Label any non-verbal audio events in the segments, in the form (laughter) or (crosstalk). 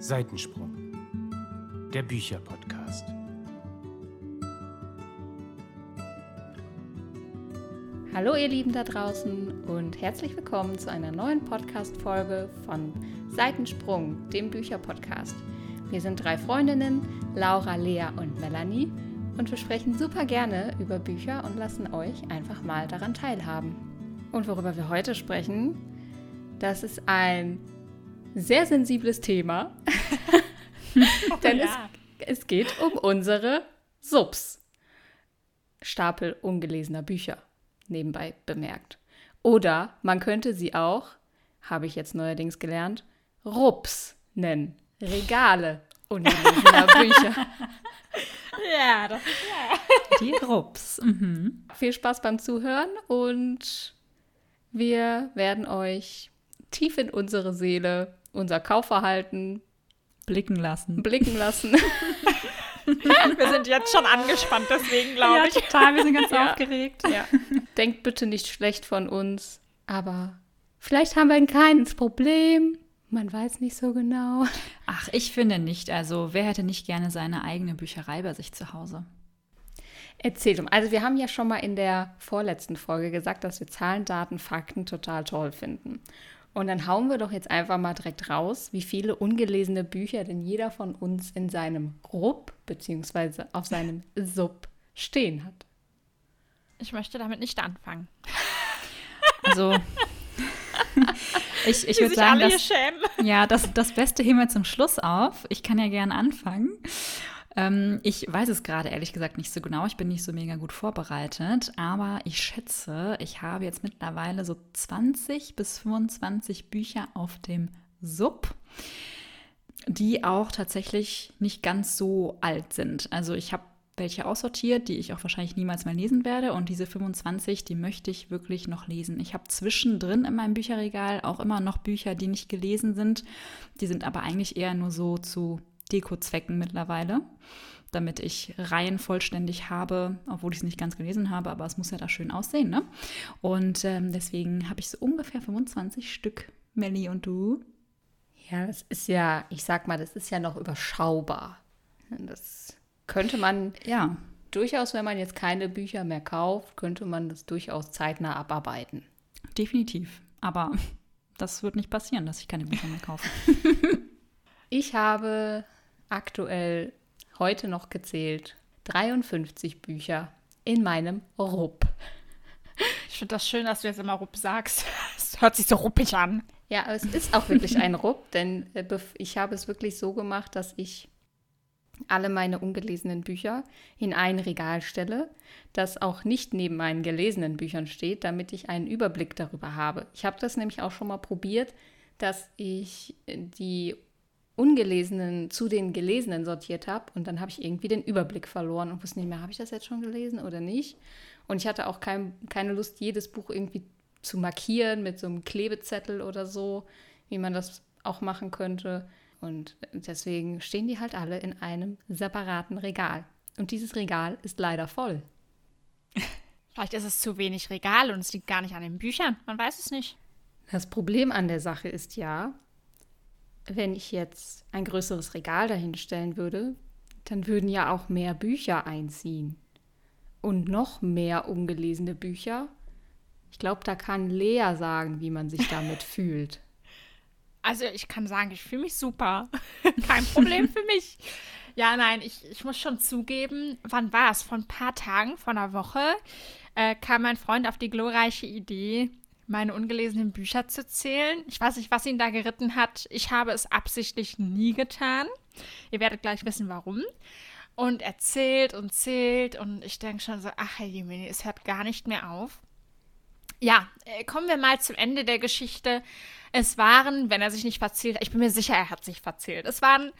Seitensprung, der Bücherpodcast. Hallo ihr Lieben da draußen und herzlich willkommen zu einer neuen Podcast-Folge von Seitensprung, dem Bücherpodcast. Wir sind drei Freundinnen, Laura, Lea und Melanie und wir sprechen super gerne über Bücher und lassen euch einfach mal daran teilhaben. Und worüber wir heute sprechen, das ist ein sehr sensibles Thema. (laughs) Denn ja. es, es geht um unsere Subs. Stapel ungelesener Bücher, nebenbei bemerkt. Oder man könnte sie auch, habe ich jetzt neuerdings gelernt, Rups nennen. Regale ungelesener (laughs) Bücher. Ja, das ist ja. Die Rups. Mhm. Viel Spaß beim Zuhören und wir werden euch tief in unsere Seele unser Kaufverhalten blicken lassen. Blicken lassen. (laughs) wir sind jetzt schon angespannt, deswegen glaube ja, ich. total, wir sind ganz (laughs) ja. aufgeregt. Ja. Denkt bitte nicht schlecht von uns, aber vielleicht haben wir ein kleines Problem. Man weiß nicht so genau. Ach, ich finde nicht. Also, wer hätte nicht gerne seine eigene Bücherei bei sich zu Hause? Erzählt um. Also, wir haben ja schon mal in der vorletzten Folge gesagt, dass wir Zahlen, Daten, Fakten total toll finden. Und dann hauen wir doch jetzt einfach mal direkt raus, wie viele ungelesene Bücher denn jeder von uns in seinem Rupp bzw. auf seinem Sub stehen hat. Ich möchte damit nicht anfangen. Also, ich, ich würde sagen, dass, ja, das, das Beste heben wir zum Schluss auf. Ich kann ja gerne anfangen. Ähm, ich weiß es gerade ehrlich gesagt nicht so genau. Ich bin nicht so mega gut vorbereitet. Aber ich schätze, ich habe jetzt mittlerweile so 20 bis 25 Bücher auf dem Sub die auch tatsächlich nicht ganz so alt sind. Also ich habe welche aussortiert, die ich auch wahrscheinlich niemals mehr lesen werde. Und diese 25, die möchte ich wirklich noch lesen. Ich habe zwischendrin in meinem Bücherregal auch immer noch Bücher, die nicht gelesen sind. Die sind aber eigentlich eher nur so zu Deko-Zwecken mittlerweile, damit ich Reihen vollständig habe, obwohl ich es nicht ganz gelesen habe, aber es muss ja da schön aussehen. Ne? Und ähm, deswegen habe ich so ungefähr 25 Stück. Melli und du? Ja, das ist ja, ich sag mal, das ist ja noch überschaubar. Das könnte man ja durchaus, wenn man jetzt keine Bücher mehr kauft, könnte man das durchaus zeitnah abarbeiten. Definitiv. Aber das wird nicht passieren, dass ich keine Bücher mehr kaufe. (laughs) ich habe aktuell heute noch gezählt 53 Bücher in meinem Rupp. Ich finde das schön, dass du jetzt immer Rupp sagst. (laughs) Es hört sich so ruppig an. Ja, es ist auch wirklich ein Rupp, denn äh, ich habe es wirklich so gemacht, dass ich alle meine ungelesenen Bücher in ein Regal stelle, das auch nicht neben meinen gelesenen Büchern steht, damit ich einen Überblick darüber habe. Ich habe das nämlich auch schon mal probiert, dass ich die ungelesenen zu den gelesenen sortiert habe und dann habe ich irgendwie den Überblick verloren und wusste nicht mehr, habe ich das jetzt schon gelesen oder nicht. Und ich hatte auch kein, keine Lust, jedes Buch irgendwie zu markieren mit so einem Klebezettel oder so, wie man das auch machen könnte. Und deswegen stehen die halt alle in einem separaten Regal. Und dieses Regal ist leider voll. (laughs) Vielleicht ist es zu wenig Regal und es liegt gar nicht an den Büchern. Man weiß es nicht. Das Problem an der Sache ist ja, wenn ich jetzt ein größeres Regal dahinstellen würde, dann würden ja auch mehr Bücher einziehen. Und noch mehr ungelesene Bücher. Ich glaube, da kann Lea sagen, wie man sich damit (laughs) fühlt. Also ich kann sagen, ich fühle mich super. (laughs) Kein Problem für mich. Ja, nein, ich, ich muss schon zugeben, wann war es? Vor ein paar Tagen, vor einer Woche, äh, kam mein Freund auf die glorreiche Idee, meine ungelesenen Bücher zu zählen. Ich weiß nicht, was ihn da geritten hat. Ich habe es absichtlich nie getan. Ihr werdet gleich wissen, warum. Und er zählt und zählt und ich denke schon so, ach Herr Jemini, es hört gar nicht mehr auf. Ja, äh, kommen wir mal zum Ende der Geschichte. Es waren, wenn er sich nicht verzählt hat, ich bin mir sicher, er hat sich verzählt. Es waren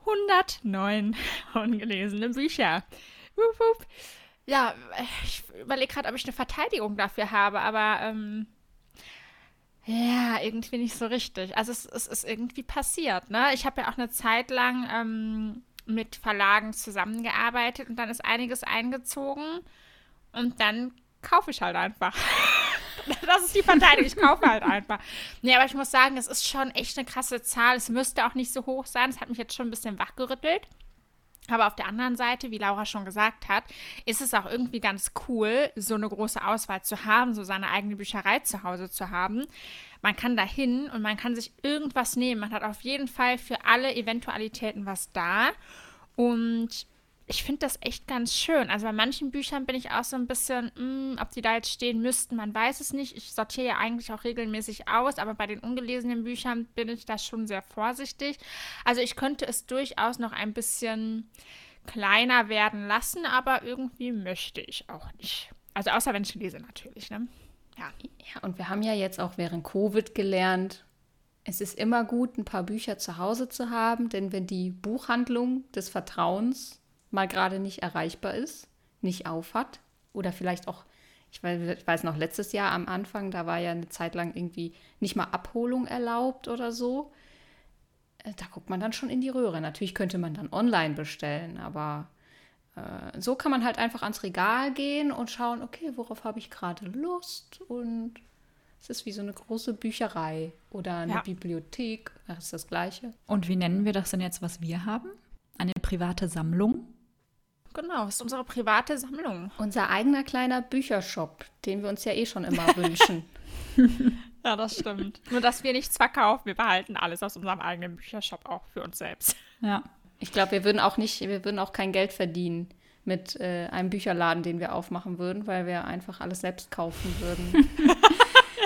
109 (laughs) ungelesene Bücher. Wup, wup. Ja, ich überlege gerade, ob ich eine Verteidigung dafür habe, aber ähm, ja, irgendwie nicht so richtig. Also es, es ist irgendwie passiert, ne? Ich habe ja auch eine Zeit lang ähm, mit Verlagen zusammengearbeitet und dann ist einiges eingezogen und dann kaufe ich halt einfach. (laughs) Das ist die Verteidigung. Ich kaufe halt einfach. Nee, aber ich muss sagen, es ist schon echt eine krasse Zahl. Es müsste auch nicht so hoch sein. Es hat mich jetzt schon ein bisschen wachgerüttelt. Aber auf der anderen Seite, wie Laura schon gesagt hat, ist es auch irgendwie ganz cool, so eine große Auswahl zu haben, so seine eigene Bücherei zu Hause zu haben. Man kann da hin und man kann sich irgendwas nehmen. Man hat auf jeden Fall für alle Eventualitäten was da. Und ich finde das echt ganz schön. Also bei manchen Büchern bin ich auch so ein bisschen, mh, mm, ob die da jetzt stehen müssten, man weiß es nicht. Ich sortiere ja eigentlich auch regelmäßig aus, aber bei den ungelesenen Büchern bin ich da schon sehr vorsichtig. Also ich könnte es durchaus noch ein bisschen kleiner werden lassen, aber irgendwie möchte ich auch nicht. Also außer wenn ich lese natürlich, ne? Ja. Ja, und wir haben ja jetzt auch während Covid gelernt, es ist immer gut, ein paar Bücher zu Hause zu haben, denn wenn die Buchhandlung des Vertrauens mal gerade nicht erreichbar ist, nicht aufhat oder vielleicht auch, ich weiß, ich weiß noch, letztes Jahr am Anfang, da war ja eine Zeit lang irgendwie nicht mal Abholung erlaubt oder so. Äh, da guckt man dann schon in die Röhre. Natürlich könnte man dann online bestellen, aber äh, so kann man halt einfach ans Regal gehen und schauen, okay, worauf habe ich gerade Lust und es ist wie so eine große Bücherei oder eine ja. Bibliothek. Das ist das Gleiche. Und wie nennen wir das denn jetzt, was wir haben? Eine private Sammlung? Genau, das ist unsere private Sammlung. Unser eigener kleiner Büchershop, den wir uns ja eh schon immer (laughs) wünschen. ja, das stimmt. Nur, dass wir nichts verkaufen. Wir behalten alles aus unserem eigenen Büchershop auch für uns selbst. Ja. Ich glaube, wir würden auch nicht, wir würden auch kein Geld verdienen mit äh, einem Bücherladen, den wir aufmachen würden, weil wir einfach alles selbst kaufen würden. (laughs)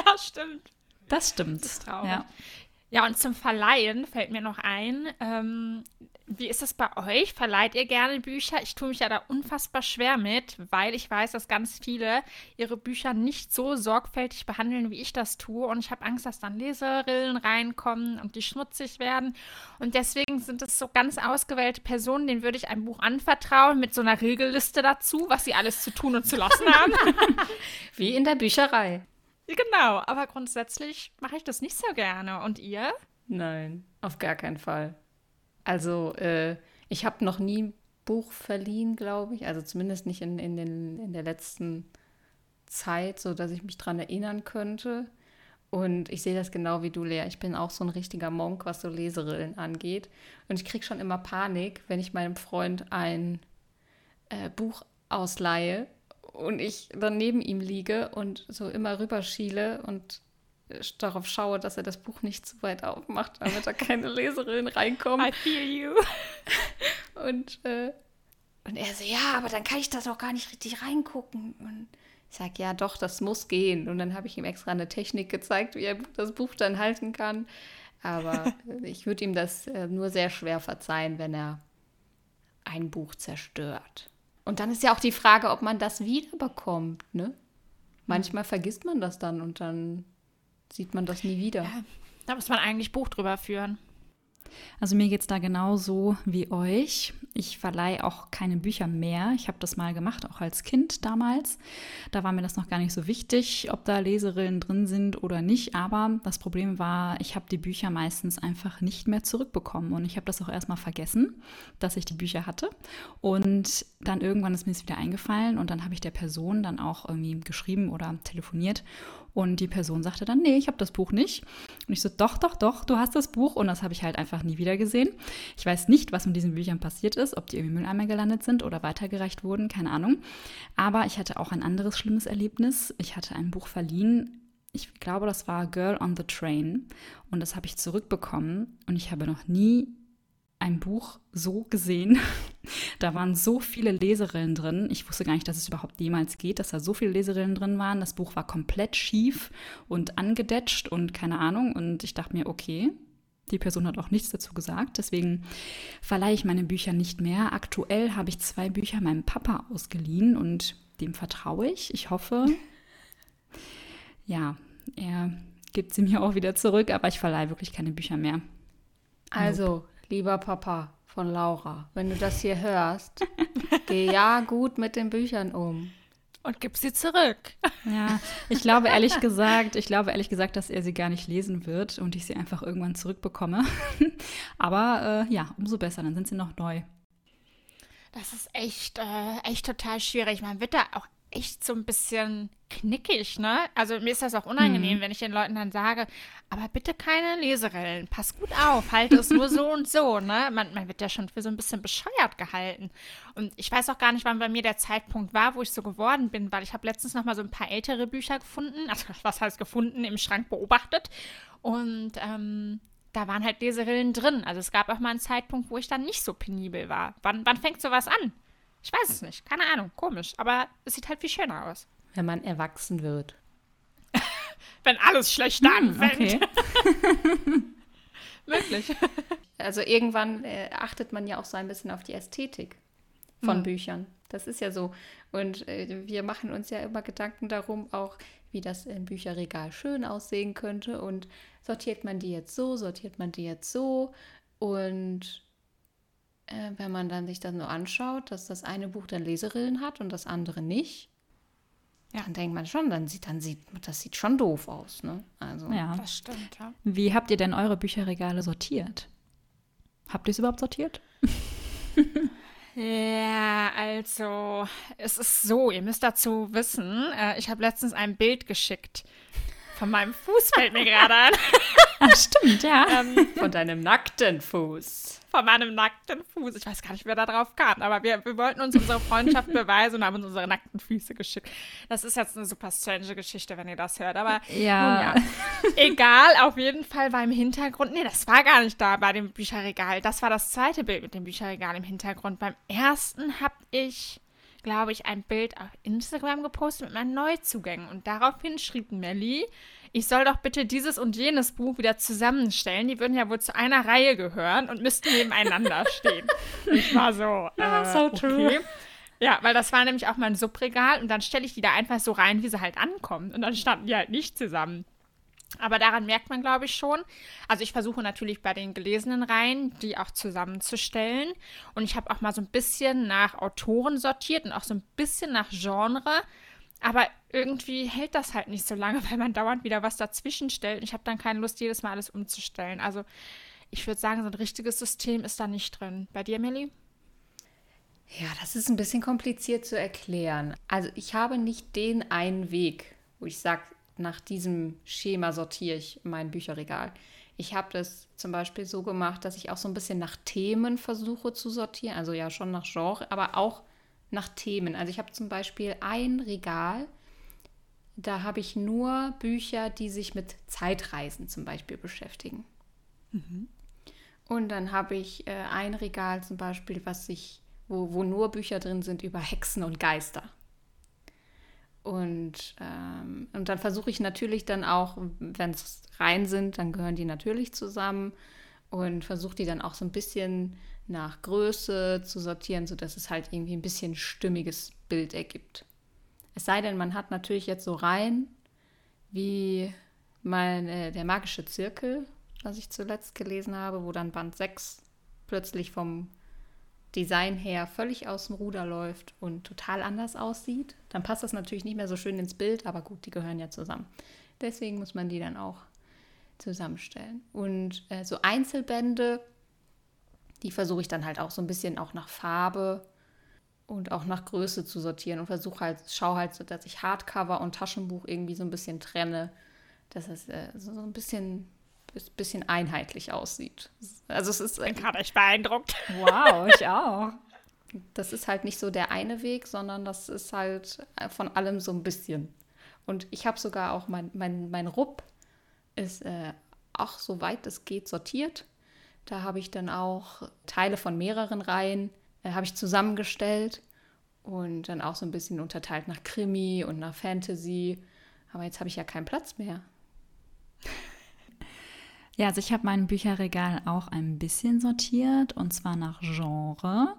ja, stimmt. Das stimmt. Das ist traurig. Ja. Ja, und zum Verleihen fällt mir noch ein, ähm, wie ist das bei euch? Verleiht ihr gerne Bücher? Ich tue mich ja da unfassbar schwer mit, weil ich weiß, dass ganz viele ihre Bücher nicht so sorgfältig behandeln, wie ich das tue. Und ich habe Angst, dass dann Leserillen reinkommen und die schmutzig werden. Und deswegen sind es so ganz ausgewählte Personen, denen würde ich ein Buch anvertrauen mit so einer Regelliste dazu, was sie alles zu tun und zu lassen haben. (laughs) wie in der Bücherei. Genau, aber grundsätzlich mache ich das nicht so gerne. Und ihr? Nein, auf gar keinen Fall. Also, äh, ich habe noch nie ein Buch verliehen, glaube ich. Also zumindest nicht in, in, den, in der letzten Zeit, so dass ich mich daran erinnern könnte. Und ich sehe das genau wie du, Lea. Ich bin auch so ein richtiger Monk, was so Leserillen angeht. Und ich kriege schon immer Panik, wenn ich meinem Freund ein äh, Buch ausleihe und ich dann neben ihm liege und so immer rüberschiele und darauf schaue, dass er das Buch nicht zu weit aufmacht, damit da keine (laughs) Leserin reinkommt. I feel you. (laughs) Und, äh, und er so, ja, aber dann kann ich das auch gar nicht richtig reingucken. Und ich sage, ja, doch, das muss gehen. Und dann habe ich ihm extra eine Technik gezeigt, wie er das Buch dann halten kann. Aber (laughs) ich würde ihm das äh, nur sehr schwer verzeihen, wenn er ein Buch zerstört. Und dann ist ja auch die Frage, ob man das wiederbekommt, ne? Manchmal vergisst man das dann und dann sieht man das nie wieder. Ja, da muss man eigentlich Buch drüber führen. Also mir geht es da genauso wie euch. Ich verleihe auch keine Bücher mehr. Ich habe das mal gemacht, auch als Kind damals. Da war mir das noch gar nicht so wichtig, ob da Leserillen drin sind oder nicht. Aber das Problem war, ich habe die Bücher meistens einfach nicht mehr zurückbekommen. Und ich habe das auch erstmal vergessen, dass ich die Bücher hatte. Und dann irgendwann ist mir es wieder eingefallen und dann habe ich der Person dann auch irgendwie geschrieben oder telefoniert und die Person sagte dann, nee, ich habe das Buch nicht. Und ich so, doch, doch, doch, du hast das Buch. Und das habe ich halt einfach nie wieder gesehen. Ich weiß nicht, was mit diesen Büchern passiert ist, ob die irgendwie Mülleimer gelandet sind oder weitergereicht wurden, keine Ahnung. Aber ich hatte auch ein anderes schlimmes Erlebnis. Ich hatte ein Buch verliehen. Ich glaube, das war Girl on the Train. Und das habe ich zurückbekommen. Und ich habe noch nie ein Buch so gesehen. (laughs) (laughs) Da waren so viele Leserillen drin. Ich wusste gar nicht, dass es überhaupt jemals geht, dass da so viele Leserillen drin waren. Das Buch war komplett schief und angedetscht und keine Ahnung. Und ich dachte mir, okay, die Person hat auch nichts dazu gesagt. Deswegen verleihe ich meine Bücher nicht mehr. Aktuell habe ich zwei Bücher meinem Papa ausgeliehen und dem vertraue ich. Ich hoffe, (laughs) ja, er gibt sie mir auch wieder zurück, aber ich verleihe wirklich keine Bücher mehr. Also, Lieber Papa von Laura, wenn du das hier hörst, geh ja gut mit den Büchern um. Und gib sie zurück. Ja, ich glaube ehrlich gesagt, ich glaube ehrlich gesagt, dass er sie gar nicht lesen wird und ich sie einfach irgendwann zurückbekomme. Aber äh, ja, umso besser, dann sind sie noch neu. Das ist echt, äh, echt total schwierig. Man wird da auch echt so ein bisschen knickig, ne? Also mir ist das auch unangenehm, Mhm. wenn ich den Leuten dann sage, aber bitte keine Leserillen, pass gut auf, halt es nur so und so, ne? Man, man wird ja schon für so ein bisschen bescheuert gehalten. Und ich weiß auch gar nicht, wann bei mir der Zeitpunkt war, wo ich so geworden bin, weil ich habe letztens noch mal so ein paar ältere Bücher gefunden, (laughs) also was heißt gefunden, im Schrank beobachtet. Und ähm, da waren halt Leserillen drin. Also es gab auch mal einen Zeitpunkt, wo ich dann nicht so penibel war. Wann, wann fängt sowas an? Ich weiß es nicht. Keine Ahnung. Komisch. Aber es sieht halt viel schöner aus. Wenn man erwachsen wird. (laughs) Wenn alles schlechter anfängt. Okay. (laughs) Wirklich. (laughs) Also irgendwann äh, achtet man ja auch so ein bisschen auf die Ästhetik von Hm. Büchern. Das ist ja so. Und äh, wir machen uns ja immer Gedanken darum, auch wie das im Bücherregal schön aussehen könnte. Und sortiert man die jetzt so, sortiert man die jetzt so. Und äh, wenn man dann sich das nur anschaut, dass das eine Buch dann Leserillen hat und das andere nicht, Ja. dann denkt man schon, dann sieht, dann sieht, das sieht schon doof aus. Ne? Also, Ja. Das stimmt, ja. Wie habt ihr denn eure Bücherregale sortiert? Habt ihr es überhaupt sortiert? (laughs) Ja, also, es ist so, ihr müsst dazu wissen, äh, ich habe letztens ein Bild geschickt. Von meinem Fuß fällt mir gerade an. (laughs) Ah, stimmt, ja. Ähm, Von deinem nackten Fuß. von meinem nackten Fuß. Ich weiß gar nicht, wer da drauf kam, aber wir, wir wollten uns unsere Freundschaft (laughs) beweisen und haben uns unsere nackten Füße geschickt. Das ist jetzt eine super strange Geschichte, wenn ihr das hört, aber Ja. ja. Egal, auf jeden Fall war im Hintergrund, nee, das war gar nicht da bei dem Bücherregal. Das war das zweite Bild mit dem Bücherregal im Hintergrund. Beim ersten habe ich, glaube ich, ein Bild auf Instagram gepostet mit meinen Neuzugängen und daraufhin schrieb Melly, ich soll doch bitte dieses und jenes Buch wieder zusammenstellen. Die würden ja wohl zu einer Reihe gehören und müssten nebeneinander (laughs) stehen. Ich war so, Ja, äh, so true. okay. Ja, weil das war nämlich auch mein Subregal und dann stelle ich die da einfach so rein, wie sie halt ankommen. Und dann standen die halt nicht zusammen. Aber daran merkt man, glaube ich, schon. Also ich versuche natürlich bei den gelesenen Reihen, die auch zusammenzustellen. Und ich habe auch mal so ein bisschen nach Autoren sortiert und auch so ein bisschen nach Genre. Aber irgendwie hält das halt nicht so lange, (laughs) weil man dauernd wieder was dazwischen stellt. Und ich habe dann keine Lust, jedes Mal alles umzustellen. Also ich würde sagen, so ein richtiges System ist da nicht drin. Bei dir, Melly? Ja, das ist ein bisschen kompliziert zu erklären. Also ich habe nicht den einen Weg, wo ich sage, nach diesem Schema sortiere ich mein Bücherregal. Ich habe das zum Beispiel so gemacht, dass ich auch so ein bisschen nach Themen versuche zu sortieren. Also ja schon nach Genre, aber auch nach Themen. Also ich habe zum Beispiel ein Regal, da habe ich nur Bücher, die sich mit Zeitreisen zum Beispiel beschäftigen. Und dann habe ich äh, ein Regal zum Beispiel, was sich, wo, wo nur Bücher drin sind über Hexen und Geister. Und, ähm, und dann versuche ich natürlich dann auch, wenn es rein sind, dann gehören die natürlich zusammen und versuche die dann auch so ein bisschen nach Größe zu sortieren, sodass es halt irgendwie ein bisschen stimmiges Bild ergibt. Es sei denn, man hat natürlich jetzt so Reihen wie mein, äh, der magische Zirkel, was ich zuletzt gelesen habe, wo dann Band 6 plötzlich vom Design her völlig aus dem Ruder läuft und total anders aussieht. Dann passt das natürlich nicht mehr so schön ins Bild, aber gut, die gehören ja zusammen. Deswegen muss man die dann auch zusammenstellen. Und äh, so Einzelbände, die versuche ich dann halt auch so ein bisschen auch nach Farbe und auch nach Größe zu sortieren und versuche halt, schaue halt so, dass ich Hardcover und Taschenbuch irgendwie so ein bisschen trenne, dass es äh, so so ein bisschen, bisschen einheitlich aussieht. Also es ist Ich bin gerade echt beeindruckt. Wow, ich (laughs) auch. das ist halt nicht so der eine Weg, sondern das ist halt von allem so ein bisschen. Und ich habe sogar auch mein, mein, mein Rupp ist äh, auch soweit es geht sortiert. Da habe ich dann auch Teile von mehreren Reihen äh, habe ich zusammengestellt und dann auch so ein bisschen unterteilt nach Krimi und nach Fantasy. Aber jetzt habe ich ja keinen Platz mehr. Ja, also ich habe mein Bücherregal auch ein bisschen sortiert und zwar nach Genre.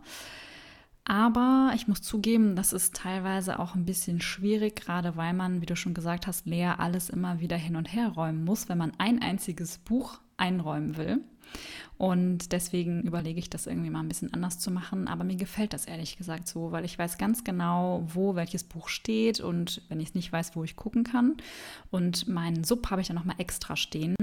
Aber ich muss zugeben, das ist teilweise auch ein bisschen schwierig, gerade weil man, wie du schon gesagt hast, Lea, alles immer wieder hin und her räumen muss, wenn man ein einziges Buch einräumen will. Und deswegen überlege ich das irgendwie mal ein bisschen anders zu machen. Aber mir gefällt das ehrlich gesagt so, weil ich weiß ganz genau, wo welches Buch steht und wenn ich es nicht weiß, wo ich gucken kann. Und meinen Sub habe ich dann nochmal extra stehen,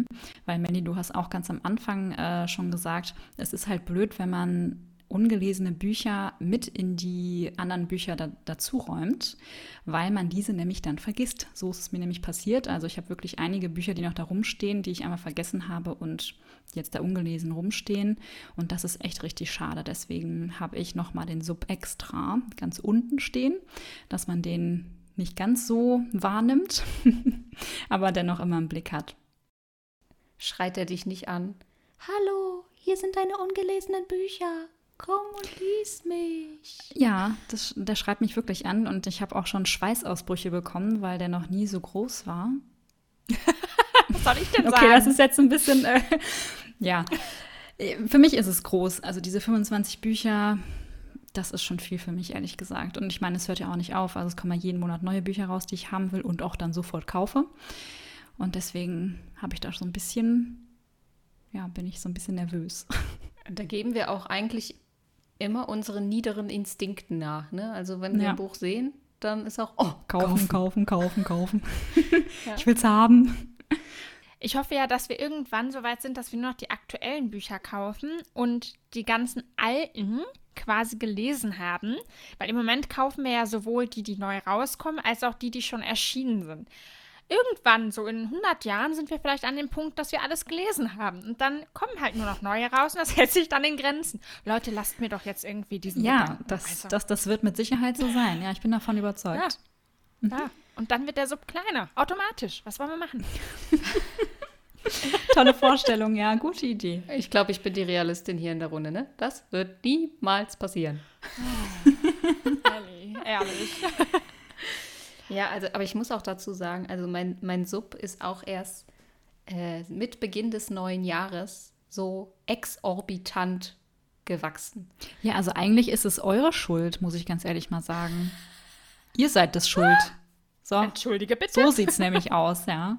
weil Mandy, du hast auch ganz am Anfang äh, schon gesagt, es ist halt blöd, wenn man ungelesene Bücher mit in die anderen Bücher da, dazu räumt, weil man diese nämlich dann vergisst. So ist es mir nämlich passiert. Also ich habe wirklich einige Bücher, die noch da rumstehen, die ich einmal vergessen habe und jetzt da ungelesen rumstehen. Und das ist echt richtig schade. Deswegen habe ich nochmal den Sub extra ganz unten stehen, dass man den nicht ganz so wahrnimmt, (laughs) aber dennoch immer im Blick hat. Schreit er dich nicht an? Hallo, hier sind deine ungelesenen Bücher. Komm und lies mich. Ja, das, der schreibt mich wirklich an und ich habe auch schon Schweißausbrüche bekommen, weil der noch nie so groß war. (laughs) Was soll ich denn okay, sagen? Okay, das ist jetzt ein bisschen, äh, ja. Für mich ist es groß. Also diese 25 Bücher, das ist schon viel für mich, ehrlich gesagt. Und ich meine, es hört ja auch nicht auf. Also es kommen ja jeden Monat neue Bücher raus, die ich haben will und auch dann sofort kaufe. Und deswegen habe ich da so ein bisschen, ja, bin ich so ein bisschen nervös. Da geben wir auch eigentlich immer unseren niederen Instinkten nach. Ne? Also wenn wir Ja. ein Buch sehen, dann ist auch, oh, Kaufen, kaufen, kaufen, kaufen. (laughs) Ich will's haben. Ich hoffe ja, dass wir irgendwann so weit sind, dass wir nur noch die aktuellen Bücher kaufen und die ganzen alten quasi gelesen haben. Weil im Moment kaufen wir ja sowohl die, die neu rauskommen, als auch die, die schon erschienen sind. Irgendwann, so in 100 Jahren, sind wir vielleicht an dem Punkt, dass wir alles gelesen haben. Und dann kommen halt nur noch neue raus und das (laughs) hält sich dann in Grenzen. Leute, lasst mir doch jetzt irgendwie diesen Ja, Gedanken. das, Also, das, das wird mit Sicherheit so sein. Ja, ich bin davon überzeugt. ja. Und dann wird der Sub kleiner, automatisch. Was wollen wir machen? (laughs) Tolle Vorstellung, ja, gute Idee. Ich glaube, ich bin die Realistin hier in der Runde, ne? Das wird niemals passieren. Ehrlich. Ehrlich. (laughs) Ja, also, aber ich muss auch dazu sagen, also mein, mein Sub ist auch erst äh, mit Beginn des neuen Jahres so exorbitant gewachsen. Ja, also eigentlich ist es eure Schuld, muss ich ganz ehrlich mal sagen. Ihr seid das schuld. So, Entschuldige bitte. so sieht's nämlich aus, ja.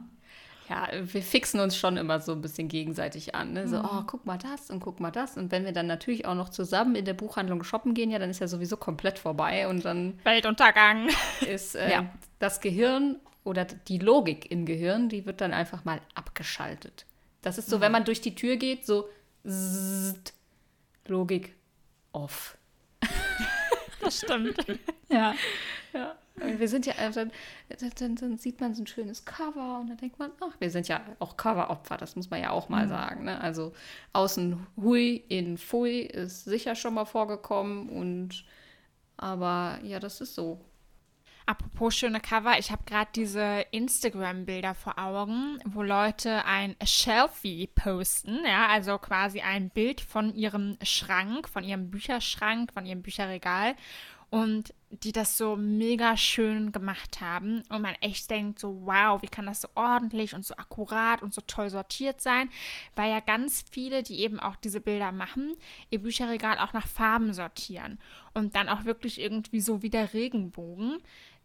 Ja, wir fixen uns schon immer so ein bisschen gegenseitig an. Ne? So, oh, guck mal das und guck mal das. Und wenn wir dann natürlich auch noch zusammen in der Buchhandlung shoppen gehen, ja, dann ist ja sowieso komplett vorbei. Und dann Weltuntergang. ist (laughs) äh, Ja. das Gehirn oder die Logik im Gehirn, die wird dann einfach mal abgeschaltet. Das ist so, wenn man durch die Tür geht, so zzt, Logik off. (laughs) Das stimmt. (laughs) Ja. Ja. Und wir sind ja, äh, dann, dann, dann sieht man so ein schönes Cover und dann denkt man, ach, wir sind ja auch Coveropfer, das muss man ja auch mal sagen. Ne? Also außen Hui, in Pfui ist sicher schon mal vorgekommen und aber ja, das ist so. Apropos schöne Cover, ich habe gerade diese Instagram-Bilder vor Augen, wo Leute ein Shelfie posten, ja, also quasi ein Bild von ihrem Schrank, von ihrem Bücherschrank, von ihrem Bücherregal und die das so mega schön gemacht haben und man echt denkt so, wow, wie kann das so ordentlich und so akkurat und so toll sortiert sein, weil ja ganz viele, die eben auch diese Bilder machen, ihr Bücherregal auch nach Farben sortieren und dann auch wirklich irgendwie so wie der Regenbogen.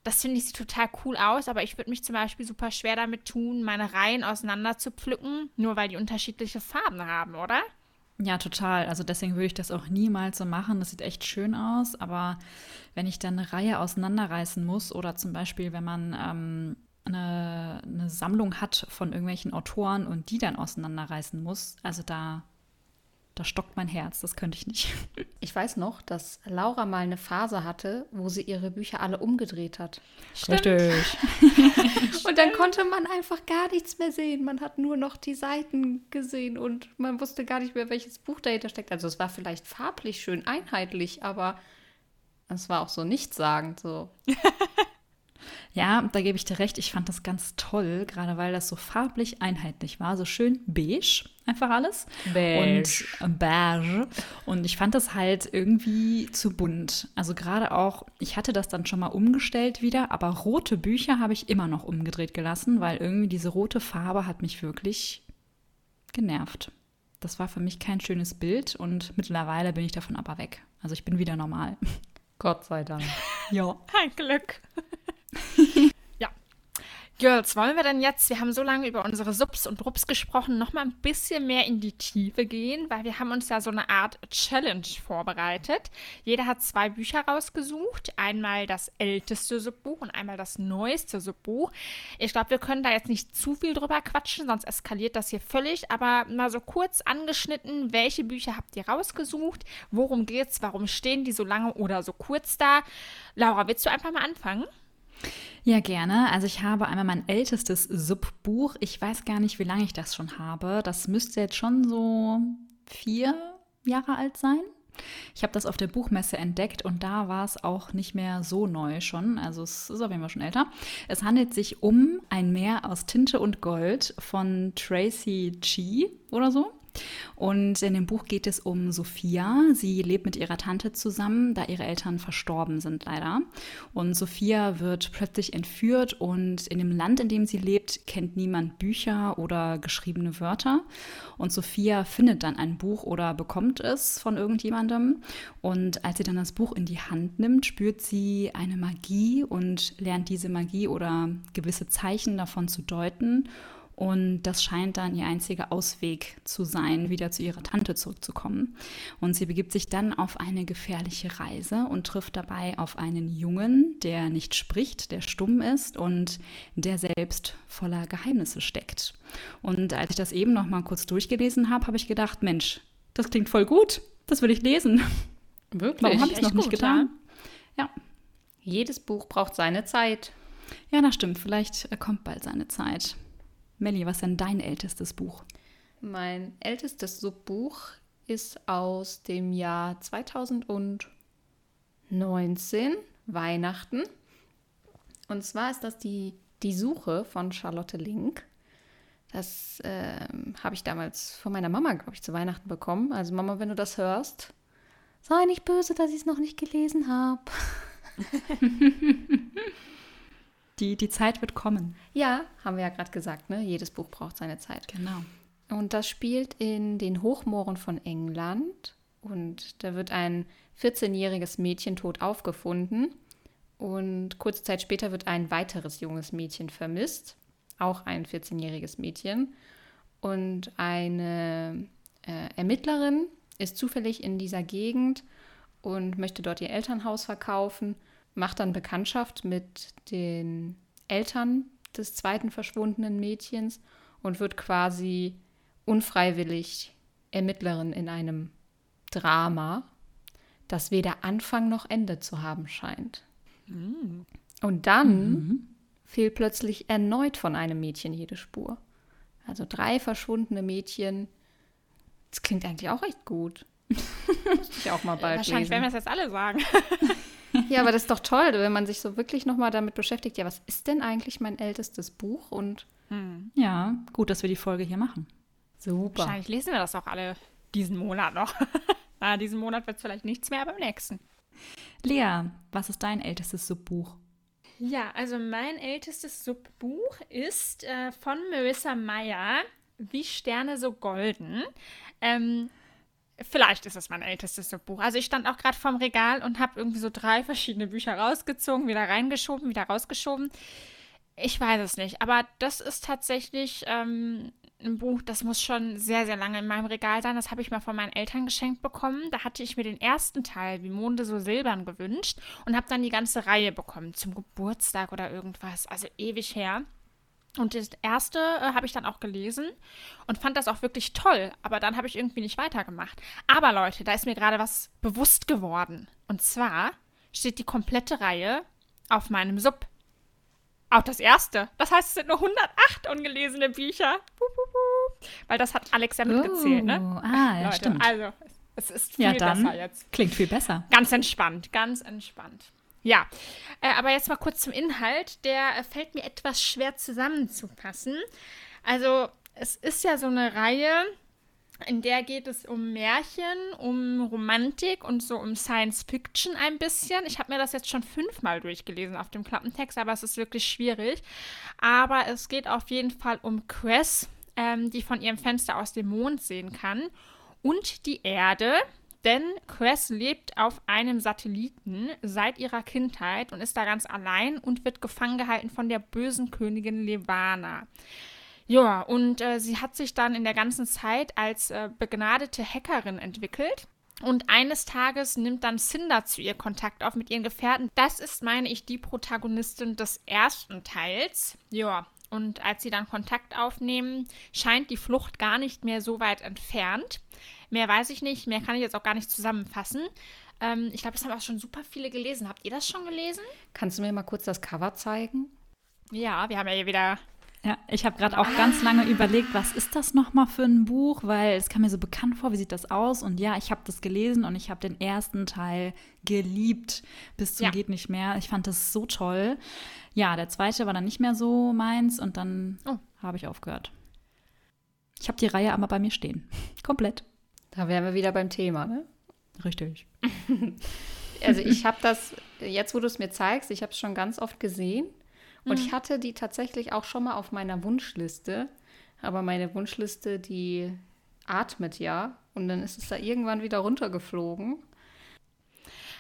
Das finde ich sieht total cool aus, aber ich würde mich zum Beispiel super schwer damit tun, meine Reihen auseinander zu pflücken, nur weil die unterschiedliche Farben haben, oder? Ja, total. Also deswegen würde ich das auch niemals so machen. Das sieht echt schön aus, aber wenn ich dann eine Reihe auseinanderreißen muss oder zum Beispiel, wenn man ähm, eine, eine Sammlung hat von irgendwelchen Autoren und die dann auseinanderreißen muss, also da, da stockt mein Herz. Das könnte ich nicht. (laughs) Ich weiß noch, dass Laura mal eine Phase hatte, wo sie ihre Bücher alle umgedreht hat. Richtig. (laughs) Und dann konnte man einfach gar nichts mehr sehen. Man hat nur noch die Seiten gesehen und man wusste gar nicht mehr, welches Buch dahinter steckt. Also es war vielleicht farblich schön einheitlich, aber es war auch so nichtssagend. So. (laughs) Ja, da gebe ich dir recht. Ich fand das ganz toll, gerade weil das so farblich einheitlich war. So schön beige, einfach alles. Beige. Und äh, beige. Und ich fand das halt irgendwie zu bunt. Also gerade auch, ich hatte das dann schon mal umgestellt wieder, aber rote Bücher habe ich immer noch umgedreht gelassen, weil irgendwie diese rote Farbe hat mich wirklich genervt. Das war für mich kein schönes Bild und mittlerweile bin ich davon aber weg. Also ich bin wieder normal. Gott sei Dank. Ja. Ein Glück. Girls, wollen wir denn jetzt, wir haben so lange über unsere Subs und Rups gesprochen, noch mal ein bisschen mehr in die Tiefe gehen, weil wir haben uns ja so eine Art Challenge vorbereitet. Jeder hat zwei Bücher rausgesucht, einmal das älteste Subbuch und einmal das neueste Subbuch. Ich glaube, wir können da jetzt nicht zu viel drüber quatschen, sonst eskaliert das hier völlig, aber mal so kurz angeschnitten, welche Bücher habt ihr rausgesucht, worum geht's, warum stehen die so lange oder so kurz da? Laura, willst du einfach mal anfangen? Ja, gerne. Also ich habe einmal mein ältestes Subbuch. Ich weiß gar nicht, wie lange ich das schon habe. Das müsste jetzt schon so vier Jahre alt sein. Ich habe das auf der Buchmesse entdeckt und da war es auch nicht mehr so neu schon. Also es ist auf jeden Fall schon älter. Es handelt sich um Ein Meer aus Tinte und Gold von Tracy Chi oder so. Und in dem Buch geht es um Sophia. Sie lebt mit ihrer Tante zusammen, da ihre Eltern verstorben sind leider. Und Sophia wird plötzlich entführt und in dem Land, in dem sie lebt, kennt niemand Bücher oder geschriebene Wörter. Und Sophia findet dann ein Buch oder bekommt es von irgendjemandem. Und als sie dann das Buch in die Hand nimmt, spürt sie eine Magie und lernt diese Magie oder gewisse Zeichen davon zu deuten und das scheint dann ihr einziger Ausweg zu sein, wieder zu ihrer Tante zurückzukommen. Und sie begibt sich dann auf eine gefährliche Reise und trifft dabei auf einen Jungen, der nicht spricht, der stumm ist und der selbst voller Geheimnisse steckt. Und als ich das eben noch mal kurz durchgelesen habe, habe ich gedacht, Mensch, das klingt voll gut. Das will ich lesen. Wirklich? Warum habe ich es noch nicht gut, getan? Ja. ja. Jedes Buch braucht seine Zeit. Ja, das stimmt. Vielleicht kommt bald seine Zeit. Melli, was ist denn dein ältestes Buch? Mein ältestes Subbuch ist aus dem Jahr 2019, Weihnachten. Und zwar ist das die, die Suche von Charlotte Link. Das äh, habe ich damals von meiner Mama, glaube ich, zu Weihnachten bekommen. Also Mama, wenn du das hörst, sei nicht böse, dass ich es noch nicht gelesen habe. (laughs) (laughs) Die, die Zeit wird kommen. Ja, haben wir ja gerade gesagt, ne? Jedes Buch braucht seine Zeit. Genau. Und das spielt in den Hochmooren von England. Und da wird ein 14-jähriges Mädchen tot aufgefunden. Und kurze Zeit später wird ein weiteres junges Mädchen vermisst. Auch ein 14-jähriges Mädchen. Und eine äh, Ermittlerin ist zufällig in dieser Gegend und möchte dort ihr Elternhaus verkaufen macht dann Bekanntschaft mit den Eltern des zweiten verschwundenen Mädchens und wird quasi unfreiwillig Ermittlerin in einem Drama, das weder Anfang noch Ende zu haben scheint. Mhm. Und dann mhm. fehlt plötzlich erneut von einem Mädchen jede Spur. Also drei verschwundene Mädchen. Das klingt eigentlich auch echt gut. (laughs) Muss ich auch mal bald Wahrscheinlich lesen. werden wir es jetzt alle sagen. (laughs) Ja, aber das ist doch toll, wenn man sich so wirklich nochmal damit beschäftigt, ja, was ist denn eigentlich mein ältestes Buch? Und hm. ja, gut, dass wir die Folge hier machen. Super. Wahrscheinlich lesen wir das auch alle diesen Monat noch. (laughs) Na, diesen Monat wird es vielleicht nichts mehr, aber im nächsten. Lea, was ist dein ältestes Subbuch? Ja, also mein ältestes Subbuch ist äh, von Marissa Meyer, Wie Sterne so golden. Ähm, Vielleicht ist es mein ältestes Buch. Also ich stand auch gerade vorm Regal und habe irgendwie so drei verschiedene Bücher rausgezogen, wieder reingeschoben, wieder rausgeschoben. Ich weiß es nicht, aber das ist tatsächlich ähm, ein Buch, das muss schon sehr, sehr lange in meinem Regal sein. Das habe ich mal von meinen Eltern geschenkt bekommen. Da hatte ich mir den ersten Teil, wie Monde so silbern, gewünscht und habe dann die ganze Reihe bekommen zum Geburtstag oder irgendwas. Also ewig her. Und das erste äh, habe ich dann auch gelesen und fand das auch wirklich toll, aber dann habe ich irgendwie nicht weitergemacht. Aber Leute, da ist mir gerade was bewusst geworden. Und zwar steht die komplette Reihe auf meinem Sub. Auch das erste. Das heißt, es sind nur 108 ungelesene Bücher. Weil das hat Alex ja mitgezählt, ne? Oh, ah, ja, Leute, stimmt. Also, es ist viel ja, dann besser jetzt. Klingt viel besser. Ganz entspannt, ganz entspannt. Ja, äh, aber jetzt mal kurz zum Inhalt. Der äh, fällt mir etwas schwer zusammenzufassen. Also, es ist ja so eine Reihe, in der geht es um Märchen, um Romantik und so um Science Fiction ein bisschen. Ich habe mir das jetzt schon fünfmal durchgelesen auf dem Klappentext, aber es ist wirklich schwierig. Aber es geht auf jeden Fall um Cress, ähm, die von ihrem Fenster aus den Mond sehen kann. Und die Erde, Denn Cress lebt auf einem Satelliten seit ihrer Kindheit und ist da ganz allein und wird gefangen gehalten von der bösen Königin Levana. Ja, und äh, sie hat sich dann in der ganzen Zeit als äh, begnadete Hackerin entwickelt. Und eines Tages nimmt dann Cinder zu ihr Kontakt auf mit ihren Gefährten. Das ist, meine ich, die Protagonistin des ersten Teils. Ja, und als sie dann Kontakt aufnehmen, scheint die Flucht gar nicht mehr so weit entfernt. Mehr weiß ich nicht, mehr kann ich jetzt auch gar nicht zusammenfassen. Ähm, ich glaube, das haben auch schon super viele gelesen. Habt ihr das schon gelesen? Kannst du mir mal kurz das Cover zeigen? Ja, wir haben ja hier wieder ja, ich habe gerade auch ganz lange überlegt, was ist das nochmal für ein Buch, weil es kam mir so bekannt vor, wie sieht das aus? Und ja, ich habe das gelesen und ich habe den ersten Teil geliebt bis zum ja. geht nicht mehr. Ich fand das so toll. Ja, der zweite war dann nicht mehr so meins und dann oh. habe ich aufgehört. Ich habe die Reihe aber bei mir stehen. Komplett. Da wären wir wieder beim Thema, ne? Richtig. (laughs) also ich habe das, jetzt wo du es mir zeigst, ich habe es schon ganz oft gesehen. Und mhm. ich hatte die tatsächlich auch schon mal auf meiner Wunschliste. Aber meine Wunschliste, die atmet ja. Und dann ist es da irgendwann wieder runtergeflogen.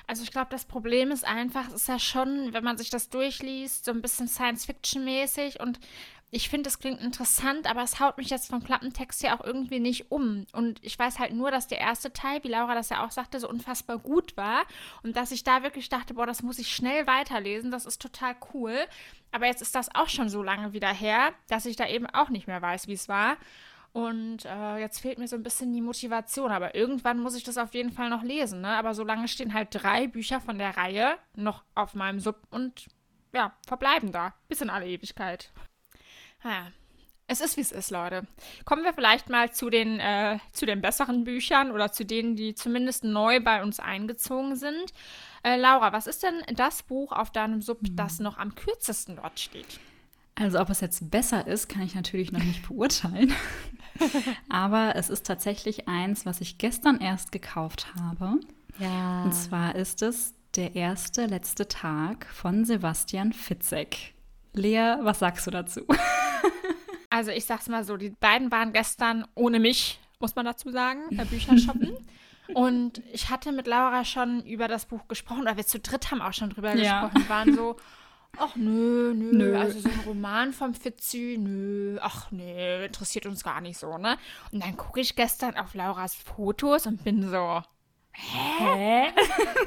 Also ich glaube, das Problem ist einfach, es ist ja schon, wenn man sich das durchliest, so ein bisschen Science-Fiction-mäßig und ich finde, es klingt interessant, aber es haut mich jetzt vom Klappentext her auch irgendwie nicht um. Und ich weiß halt nur, dass der erste Teil, wie Laura das ja auch sagte, so unfassbar gut war. Und dass ich da wirklich dachte, boah, das muss ich schnell weiterlesen, das ist total cool. Aber jetzt ist das auch schon so lange wieder her, dass ich da eben auch nicht mehr weiß, wie es war. Und äh, jetzt fehlt mir so ein bisschen die Motivation. Aber irgendwann muss ich das auf jeden Fall noch lesen. Ne? Aber solange stehen halt drei Bücher von der Reihe noch auf meinem Sub und ja, verbleiben da. Bis in alle Ewigkeit. Ja. Es ist, wie es ist, Leute. Kommen wir vielleicht mal zu den, äh, zu den besseren Büchern oder zu denen, die zumindest neu bei uns eingezogen sind. Äh, Laura, was ist denn das Buch auf deinem Sub, hm. das noch am kürzesten dort steht? Also ob es jetzt besser ist, kann ich natürlich noch nicht beurteilen. (laughs) Aber es ist tatsächlich eins, was ich gestern erst gekauft habe. Ja. Und zwar ist es Der erste letzte Tag von Sebastian Fitzek. Lea, was sagst du dazu? (laughs) Also ich sag's mal so, die beiden waren gestern ohne mich, muss man dazu sagen, bei Bücher shoppen. (laughs) Und ich hatte mit Laura schon über das Buch gesprochen, oder wir zu dritt haben auch schon drüber ja. gesprochen, waren so, ach nö, nö, nö, also so ein Roman vom Fitzi, nö, ach nee, interessiert uns gar nicht so, ne? Und dann gucke ich gestern auf Lauras Fotos und bin so, Hä?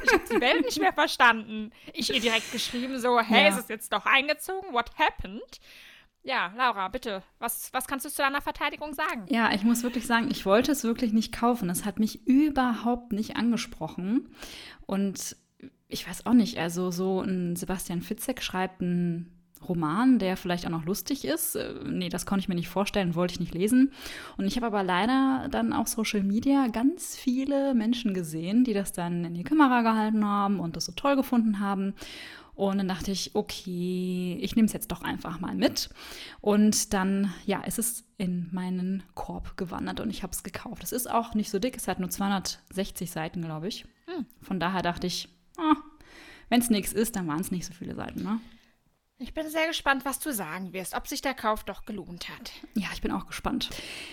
Ich habe die Welt nicht mehr verstanden. Ich ihr direkt geschrieben so, hä, ja. ist es jetzt doch eingezogen? What happened? Ja, Laura, bitte, was, was kannst du zu deiner Verteidigung sagen? Ja, ich muss wirklich sagen, ich wollte es wirklich nicht kaufen. Es hat mich überhaupt nicht angesprochen. Und ich weiß auch nicht, also so ein Sebastian Fitzek schreibt einen Roman, der vielleicht auch noch lustig ist. Äh, nee, das konnte ich mir nicht vorstellen, wollte ich nicht lesen. Und ich habe aber leider dann auf Social Media ganz viele Menschen gesehen, die das dann in die Kamera gehalten haben und das so toll gefunden haben. Und dann dachte ich, okay, ich nehme es jetzt doch einfach mal mit. Und dann, ja, ist es in meinen Korb gewandert und ich habe es gekauft. Es ist auch nicht so dick, es hat nur 260 Seiten, glaube ich. Hm. Von daher dachte ich, oh, wenn es nichts ist, dann waren es nicht so viele Seiten, ne? Ich bin sehr gespannt, was du sagen wirst, ob sich der Kauf doch gelohnt hat. Ja, ich bin auch gespannt.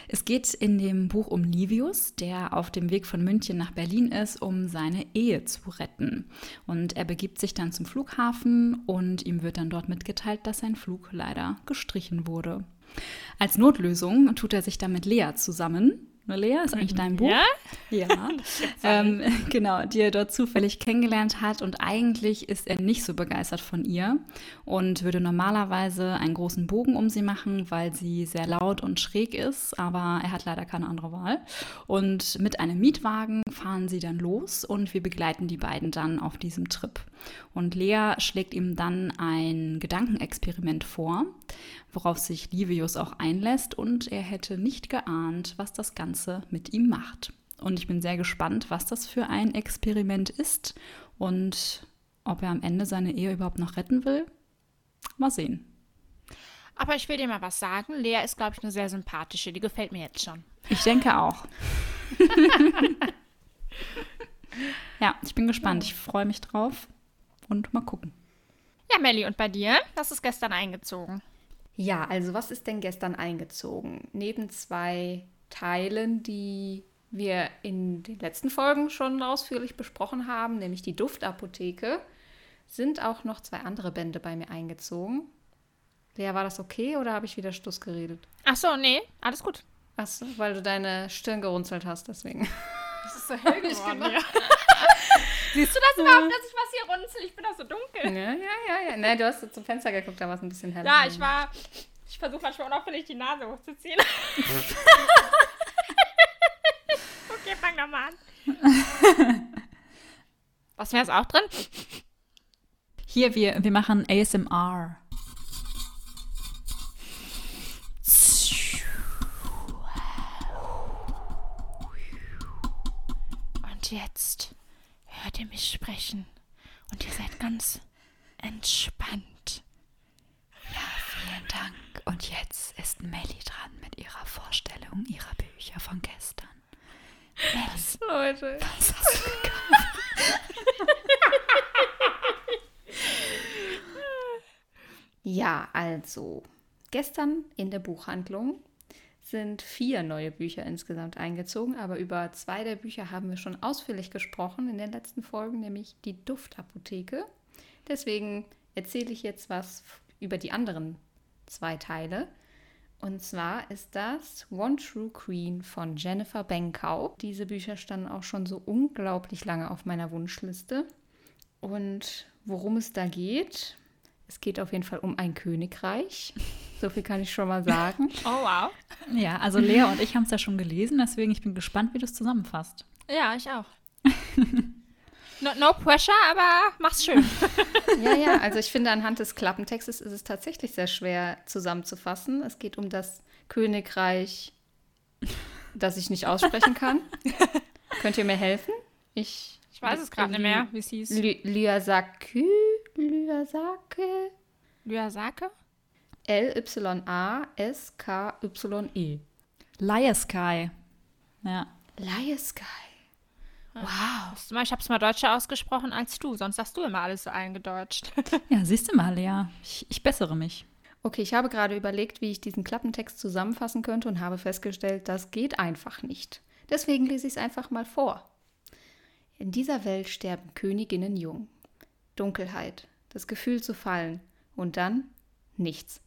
Es geht in dem Buch um Livius, der auf dem Weg von München nach Berlin ist, um seine Ehe zu retten. Und er begibt sich dann zum Flughafen und ihm wird dann dort mitgeteilt, dass sein Flug leider gestrichen wurde. Als Notlösung tut er sich dann mit Lea zusammen, Ne, Lea, ist eigentlich dein Buch. Ja? Ja. (laughs) ähm, (laughs) genau, die er dort zufällig kennengelernt hat. Und eigentlich ist er nicht so begeistert von ihr und würde normalerweise einen großen Bogen um sie machen, weil sie sehr laut und schräg ist. Aber er hat leider keine andere Wahl. Und mit einem Mietwagen fahren sie dann los und wir begleiten die beiden dann auf diesem Trip. Und Lea schlägt ihm dann ein Gedankenexperiment vor, worauf sich Livius auch einlässt und er hätte nicht geahnt, was das Ganze mit ihm macht. Und ich bin sehr gespannt, was das für ein Experiment ist und ob er am Ende seine Ehe überhaupt noch retten will. Mal sehen. Aber ich will dir mal was sagen. Lea ist, glaube ich, eine sehr sympathische. Die gefällt mir jetzt schon. Ich denke auch. (laughs) ja, ich bin gespannt. Ich freue mich drauf und mal gucken. Ja, Melli, und bei dir? Was ist gestern eingezogen? Ja, also was ist denn gestern eingezogen? Neben zwei Teilen, die wir in den letzten Folgen schon ausführlich besprochen haben, nämlich die Duftapotheke, sind auch noch zwei andere Bände bei mir eingezogen. Lea, war das okay oder habe ich wieder Stuss geredet? Ach so, nee, alles gut. Achso, weil du deine Stirn gerunzelt hast, deswegen. Das ist so hell (laughs) geworden hier. (laughs) Siehst du das überhaupt, dass ich was hier runzel? Ich bin doch so dunkel. Ja, ja, ja, ja. Nein, du hast zum Fenster geguckt, da war es ein bisschen heller. Ja, ich war. Ich versuche manchmal unauffällig die Nase hochzuziehen. (laughs) an. (laughs) Was wäre es auch drin? Hier, wir, wir machen ASMR. Und jetzt hört ihr mich sprechen. Und ihr seid ganz entspannt. Vielen Dank. Und jetzt ist Melly dran mit ihrer Vorstellung ihrer Bücher von gestern. Melly, Leute. was hast du gekauft? Ja, also. Gestern in der Buchhandlung sind vier neue Bücher insgesamt eingezogen, aber über zwei der Bücher haben wir schon ausführlich gesprochen in den letzten Folgen, nämlich die Duftapotheke. Deswegen erzähle ich jetzt was über die anderen zwei Teile. Und zwar ist das One True Queen von Jennifer Benkau. Diese Bücher standen auch schon so unglaublich lange auf meiner Wunschliste. Und worum es da geht, es geht auf jeden Fall um ein Königreich. (laughs) So viel kann ich schon mal sagen. (laughs) Oh, wow. Ja, also Lea und ich haben es ja schon gelesen, deswegen ich bin gespannt, wie du es zusammenfasst. Ja, ich auch. (laughs) No, no pressure, aber mach's schön. (laughs) Ja, ja, also ich finde, anhand des Klappentextes ist es tatsächlich sehr schwer zusammenzufassen. Es geht um das Königreich, das ich nicht aussprechen kann. (laughs) Könnt ihr mir helfen? Ich, Ich weiß es gerade nicht mehr, wie es hieß. Ly- Lyasakü, Lyasake, Lyasake? L-Y-A-S-K-Y-E. Liar Sky. Ja. Lyasky. Wow. Ich habe es mal deutscher ausgesprochen als du, sonst sagst du immer alles so eingedeutscht. (laughs) Ja, siehst du mal, Lea. Ich, ich bessere mich. Okay, ich habe gerade überlegt, wie ich diesen Klappentext zusammenfassen könnte und habe festgestellt, das geht einfach nicht. Deswegen lese ich es einfach mal vor. In dieser Welt sterben Königinnen jung. Dunkelheit, das Gefühl zu fallen und dann nichts.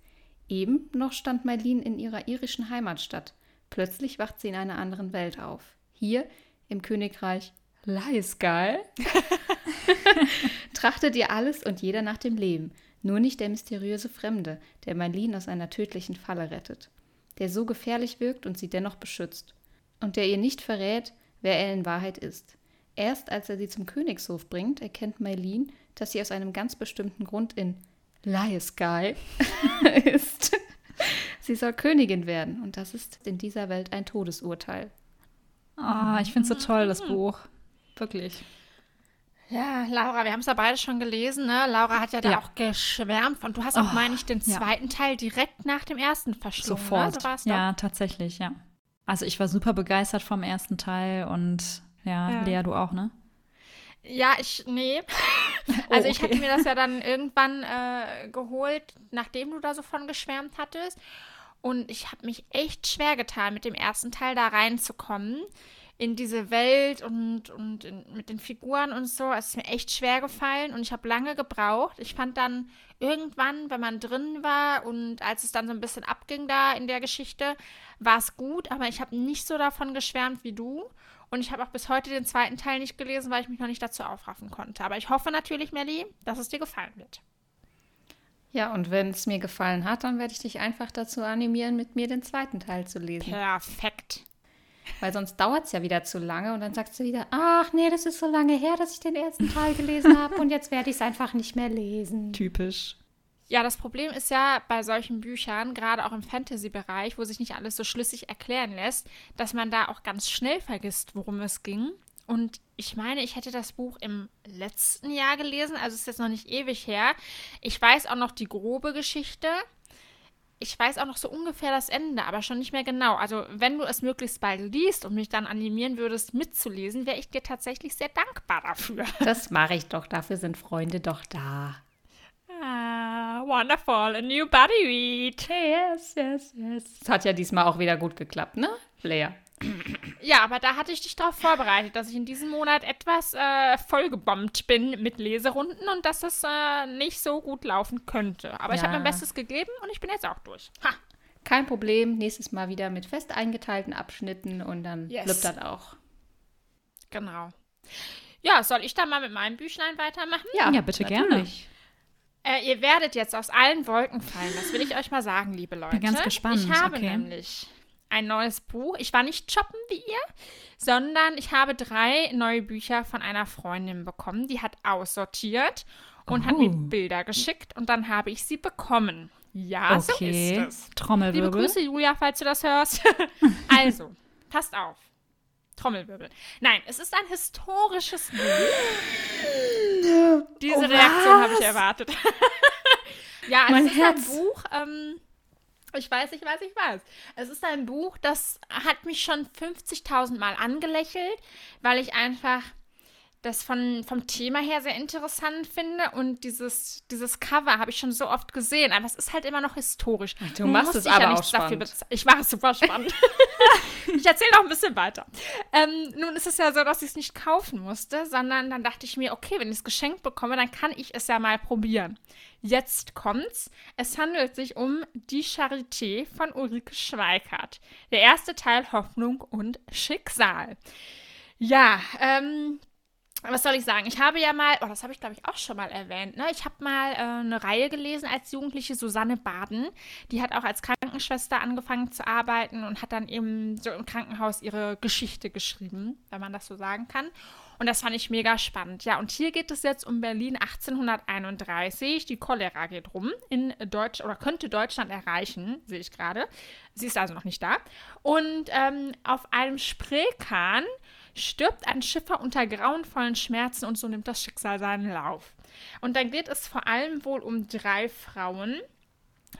Eben noch stand Mailin in ihrer irischen Heimatstadt. Plötzlich wacht sie in einer anderen Welt auf. Hier im Königreich Laisgal (laughs) trachtet ihr alles und jeder nach dem Leben, nur nicht der mysteriöse Fremde, der Marlene aus einer tödlichen Falle rettet, der so gefährlich wirkt und sie dennoch beschützt, und der ihr nicht verrät, wer er in Wahrheit ist. Erst als er sie zum Königshof bringt, erkennt Marlene, dass sie aus einem ganz bestimmten Grund in Liesky (laughs) ist. Sie soll Königin werden, und das ist in dieser Welt ein Todesurteil. Oh, ich finde es so toll, das Buch. Wirklich. Ja, Laura, wir haben es ja beide schon gelesen, ne? Laura hat ja da Ja. auch geschwärmt und du hast auch, Oh, meine ich, den ja. zweiten Teil direkt nach dem ersten verschlungen. Ne? Sofort. Warst Ja, tatsächlich, ja. Also ich war super begeistert vom ersten Teil und ja, Ja. Lea, du auch, ne? ja, ich, nee. (laughs) (laughs) Also ich okay. hatte mir das ja dann irgendwann äh, geholt, nachdem du da so von geschwärmt hattest. Und ich habe mich echt schwer getan, mit dem ersten Teil da reinzukommen. In diese Welt und, und in, mit den Figuren und so. Es ist mir echt schwer gefallen und ich habe lange gebraucht. Ich fand dann irgendwann, wenn man drin war und als es dann so ein bisschen abging da in der Geschichte, war es gut, aber ich habe nicht so davon geschwärmt wie du. Und ich habe auch bis heute den zweiten Teil nicht gelesen, weil ich mich noch nicht dazu aufraffen konnte. Aber ich hoffe natürlich, Melly, dass es dir gefallen wird. Ja, und wenn es mir gefallen hat, dann werde ich dich einfach dazu animieren, mit mir den zweiten Teil zu lesen. Perfekt. Weil sonst dauert es ja wieder zu lange und dann sagst du wieder, ach nee, das ist so lange her, dass ich den ersten Teil gelesen (laughs) habe und jetzt werde ich es einfach nicht mehr lesen. Typisch. Ja, das Problem ist ja bei solchen Büchern, gerade auch im Fantasy-Bereich, wo sich nicht alles so schlüssig erklären lässt, dass man da auch ganz schnell vergisst, worum es ging. Und ich meine, ich hätte das Buch im letzten Jahr gelesen, also ist jetzt noch nicht ewig her. Ich weiß auch noch die grobe Geschichte. Ich weiß auch noch so ungefähr das Ende, aber schon nicht mehr genau. Also, wenn du es möglichst bald liest und mich dann animieren würdest, mitzulesen, wäre ich dir tatsächlich sehr dankbar dafür. (laughs) Das mache ich doch, dafür sind Freunde doch da. Ah, wonderful. A new buddy read. Yes, yes, yes. Es hat ja diesmal auch wieder gut geklappt, ne, Lea? Ja, aber da hatte ich dich darauf vorbereitet, dass ich in diesem Monat etwas äh, vollgebombt bin mit Leserunden und dass es äh, nicht so gut laufen könnte. Aber ich habe Ja. mein Bestes gegeben und ich bin jetzt auch durch. Ha! Kein Problem, nächstes Mal wieder mit fest eingeteilten Abschnitten und dann Yes. flippt das auch. Genau. Ja, soll ich dann mal mit meinem Büchlein weitermachen? Ja, bitte natürlich. Äh, ihr werdet jetzt aus allen Wolken fallen. Das will ich euch mal sagen, liebe Leute. ganz gespannt, Ich habe okay. nämlich ein neues Buch. Ich war nicht shoppen wie ihr, sondern ich habe drei neue Bücher von einer Freundin bekommen. Die hat aussortiert und hat mir Oh. Bilder geschickt und dann habe ich sie bekommen. Ja, so Okay. ist es. Liebe Trommelwirbel. Grüße, Julia, falls du das hörst. (laughs) also, passt auf. Trommelwirbel. Nein, es ist ein historisches Buch. (gasps) Diese Oh, Reaktion habe ich erwartet. (laughs) ja, es Mein ist Herz. ein Buch. Ähm, ich weiß, ich weiß, ich weiß. Es ist ein Buch, das hat mich schon 50.000 Mal angelächelt, weil ich einfach das von, vom Thema her sehr interessant finde und dieses, dieses Cover habe ich schon so oft gesehen, aber es ist halt immer noch historisch. Du machst es aber auch nichts dafür spannend. Ich mache es super spannend. (laughs) ich erzähle noch ein bisschen weiter. Ähm, nun ist es ja so, dass ich es nicht kaufen musste, sondern dann dachte ich mir, okay, wenn ich es geschenkt bekomme, dann kann ich es ja mal probieren. Jetzt kommt's. Es handelt sich um Die Charité von Ulrike Schweikart. Der erste Teil Hoffnung und Schicksal. Ja, ähm, was soll ich sagen? Ich habe ja mal, oh, das habe ich glaube ich auch schon mal erwähnt, ne? Ich habe mal äh, eine Reihe gelesen als Jugendliche, Susanne Baden. Die hat auch als Krankenschwester angefangen zu arbeiten und hat dann eben so im Krankenhaus ihre Geschichte geschrieben, wenn man das so sagen kann. Und das fand ich mega spannend. Ja, und hier geht es jetzt um Berlin 1831. Die Cholera geht rum in Deutsch oder könnte Deutschland erreichen, sehe ich gerade. Sie ist also noch nicht da. Und ähm, auf einem Spreekahn stirbt ein Schiffer unter grauenvollen Schmerzen und so nimmt das Schicksal seinen Lauf. Und dann geht es vor allem wohl um drei Frauen.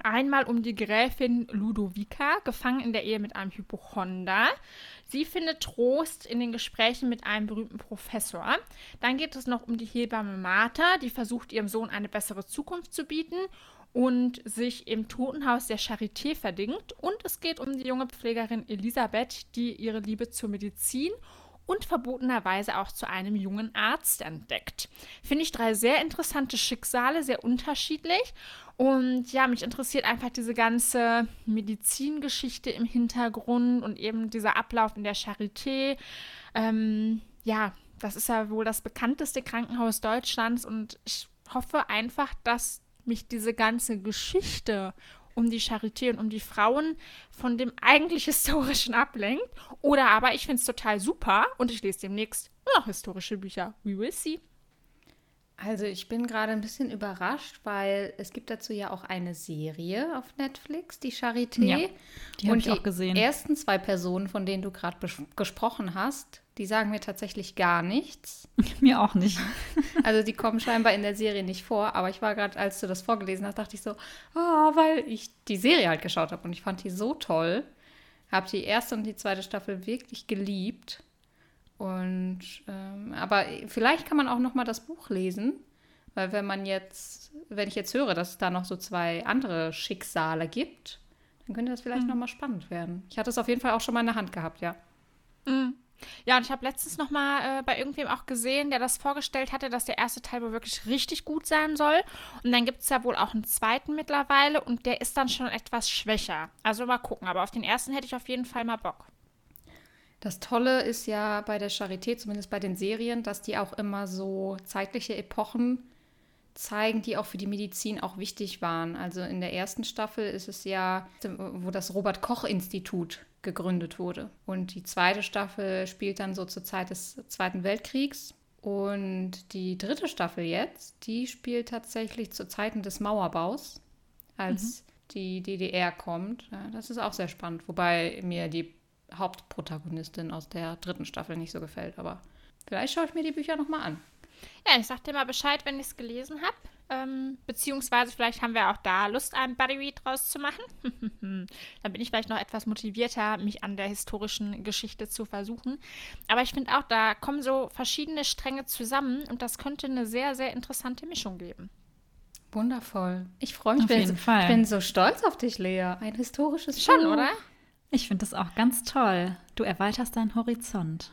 Einmal um die Gräfin Ludovica, gefangen in der Ehe mit einem Hypochonder. Sie findet Trost in den Gesprächen mit einem berühmten Professor. Dann geht es noch um die Hebamme Martha, die versucht, ihrem Sohn eine bessere Zukunft zu bieten und sich im Totenhaus der Charité verdingt. Und es geht um die junge Pflegerin Elisabeth, die ihre Liebe zur Medizin und verbotenerweise auch zu einem jungen Arzt entdeckt. Finde ich drei sehr interessante Schicksale, sehr unterschiedlich. Und ja, mich interessiert einfach diese ganze Medizingeschichte im Hintergrund und eben dieser Ablauf in der Charité. Ähm, ja, das ist ja wohl das bekannteste Krankenhaus Deutschlands und ich hoffe einfach, dass mich diese ganze Geschichte um die Charité und um die Frauen von dem eigentlich (laughs) Historischen ablenkt. Oder aber ich finde es total super und ich lese demnächst noch historische Bücher. We will see. Also ich bin gerade ein bisschen überrascht, weil es gibt dazu ja auch eine Serie auf Netflix, die Charité. Ja, die hab Und ich auch gesehen. Die ersten zwei Personen, von denen du gerade gesprochen hast, die sagen mir tatsächlich gar nichts. (laughs) Mir auch nicht. (laughs) Also die kommen scheinbar in der Serie nicht vor, aber ich war gerade, als du das vorgelesen hast, dachte ich so, ah, weil ich die Serie halt geschaut habe und ich fand die so toll. Habe die erste und die zweite Staffel wirklich geliebt. Und ähm, aber vielleicht kann man auch noch mal das Buch lesen, weil wenn man jetzt, wenn ich jetzt höre, dass es da noch so zwei andere Schicksale gibt, dann könnte das vielleicht noch mal spannend werden. Ich hatte es auf jeden Fall auch schon mal in der Hand gehabt, ja. Ja, und ich habe letztens noch mal äh, bei irgendwem auch gesehen, der das vorgestellt hatte, dass der erste Teil wohl wirklich richtig gut sein soll. Und dann gibt es ja wohl auch einen zweiten mittlerweile und der ist dann schon etwas schwächer. Also mal gucken, aber auf den ersten hätte ich auf jeden Fall mal Bock. Das Tolle ist ja bei der Charité, zumindest bei den Serien, dass die auch immer so zeitliche Epochen zeigen, die auch für die Medizin auch wichtig waren. Also in der ersten Staffel ist es ja, wo das Robert Koch Institut gegründet wurde. Und die zweite Staffel spielt dann so zur Zeit des Zweiten Weltkriegs. Und die dritte Staffel jetzt, die spielt tatsächlich zu Zeiten des Mauerbaus, als die DDR kommt. Ja, das ist auch sehr spannend, wobei mir die Hauptprotagonistin aus der dritten Staffel nicht so gefällt. Aber vielleicht schaue ich mir die Bücher nochmal an. Ja, ich sag dir mal Bescheid, wenn ich es gelesen habe. Ähm, beziehungsweise vielleicht haben wir auch da Lust, einen Buddy Read draus zu machen. (laughs) Dann bin ich vielleicht noch etwas motivierter, mich an der historischen Geschichte zu versuchen. Aber ich finde auch, da kommen so verschiedene Stränge zusammen und das könnte eine sehr, sehr interessante Mischung geben. Wundervoll. Ich freue mich. Auf bin jeden so, Fall. Ich bin so stolz auf dich, Lea. Ein historisches Schon, Buch. oder? Ich finde das auch ganz toll. Du erweiterst deinen Horizont.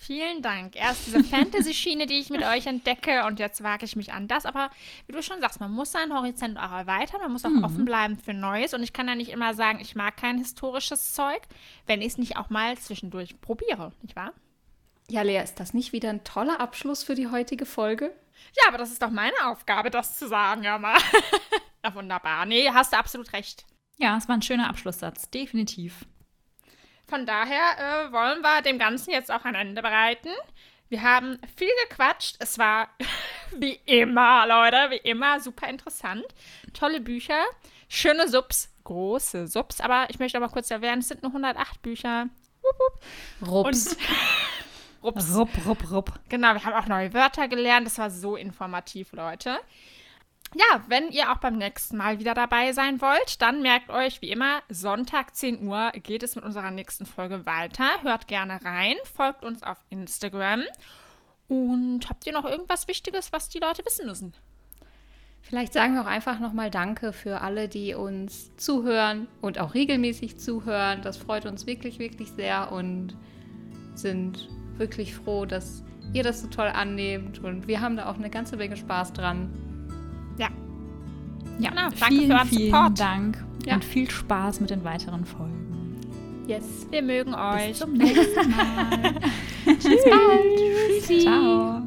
Vielen Dank. Erst diese Fantasy-Schiene, die ich mit euch entdecke und jetzt wage ich mich an das. Aber wie du schon sagst, man muss seinen Horizont auch erweitern, man muss auch mhm. offen bleiben für Neues. Und ich kann ja nicht immer sagen, ich mag kein historisches Zeug, wenn ich es nicht auch mal zwischendurch probiere, nicht wahr? Ja, Lea, ist das nicht wieder ein toller Abschluss für die heutige Folge? Ja, aber das ist doch meine Aufgabe, das zu sagen, ja mal. (laughs) ja, wunderbar. Nee, hast du absolut recht. Ja, es war ein schöner Abschlusssatz, definitiv. Von daher äh, wollen wir dem Ganzen jetzt auch ein Ende bereiten. Wir haben viel gequatscht. Es war (laughs) wie immer, Leute, wie immer super interessant. Tolle Bücher, schöne Subs, große Subs. Aber ich möchte aber kurz erwähnen, es sind nur 108 Bücher. Wupp, wupp. Rups. (laughs) Rups. Rupp, rupp, rupp. Genau, wir haben auch neue Wörter gelernt. Das war so informativ, Leute ja, wenn ihr auch beim nächsten Mal wieder dabei sein wollt, dann merkt euch wie immer, Sonntag 10 Uhr geht es mit unserer nächsten Folge weiter. Hört gerne rein, folgt uns auf Instagram. Und habt ihr noch irgendwas Wichtiges, was die Leute wissen müssen? Vielleicht sagen wir auch einfach nochmal Danke für alle, die uns zuhören und auch regelmäßig zuhören. Das freut uns wirklich, wirklich sehr und sind wirklich froh, dass ihr das so toll annehmt. Und wir haben da auch eine ganze Menge Spaß dran. Ja. Ja, Na, danke vielen, für euren vielen Support. Dank ja. und viel Spaß mit den weiteren Folgen. Yes, wir mögen euch. Bis zum nächsten Mal. (laughs) Bis bald. Tschüssi. Ciao.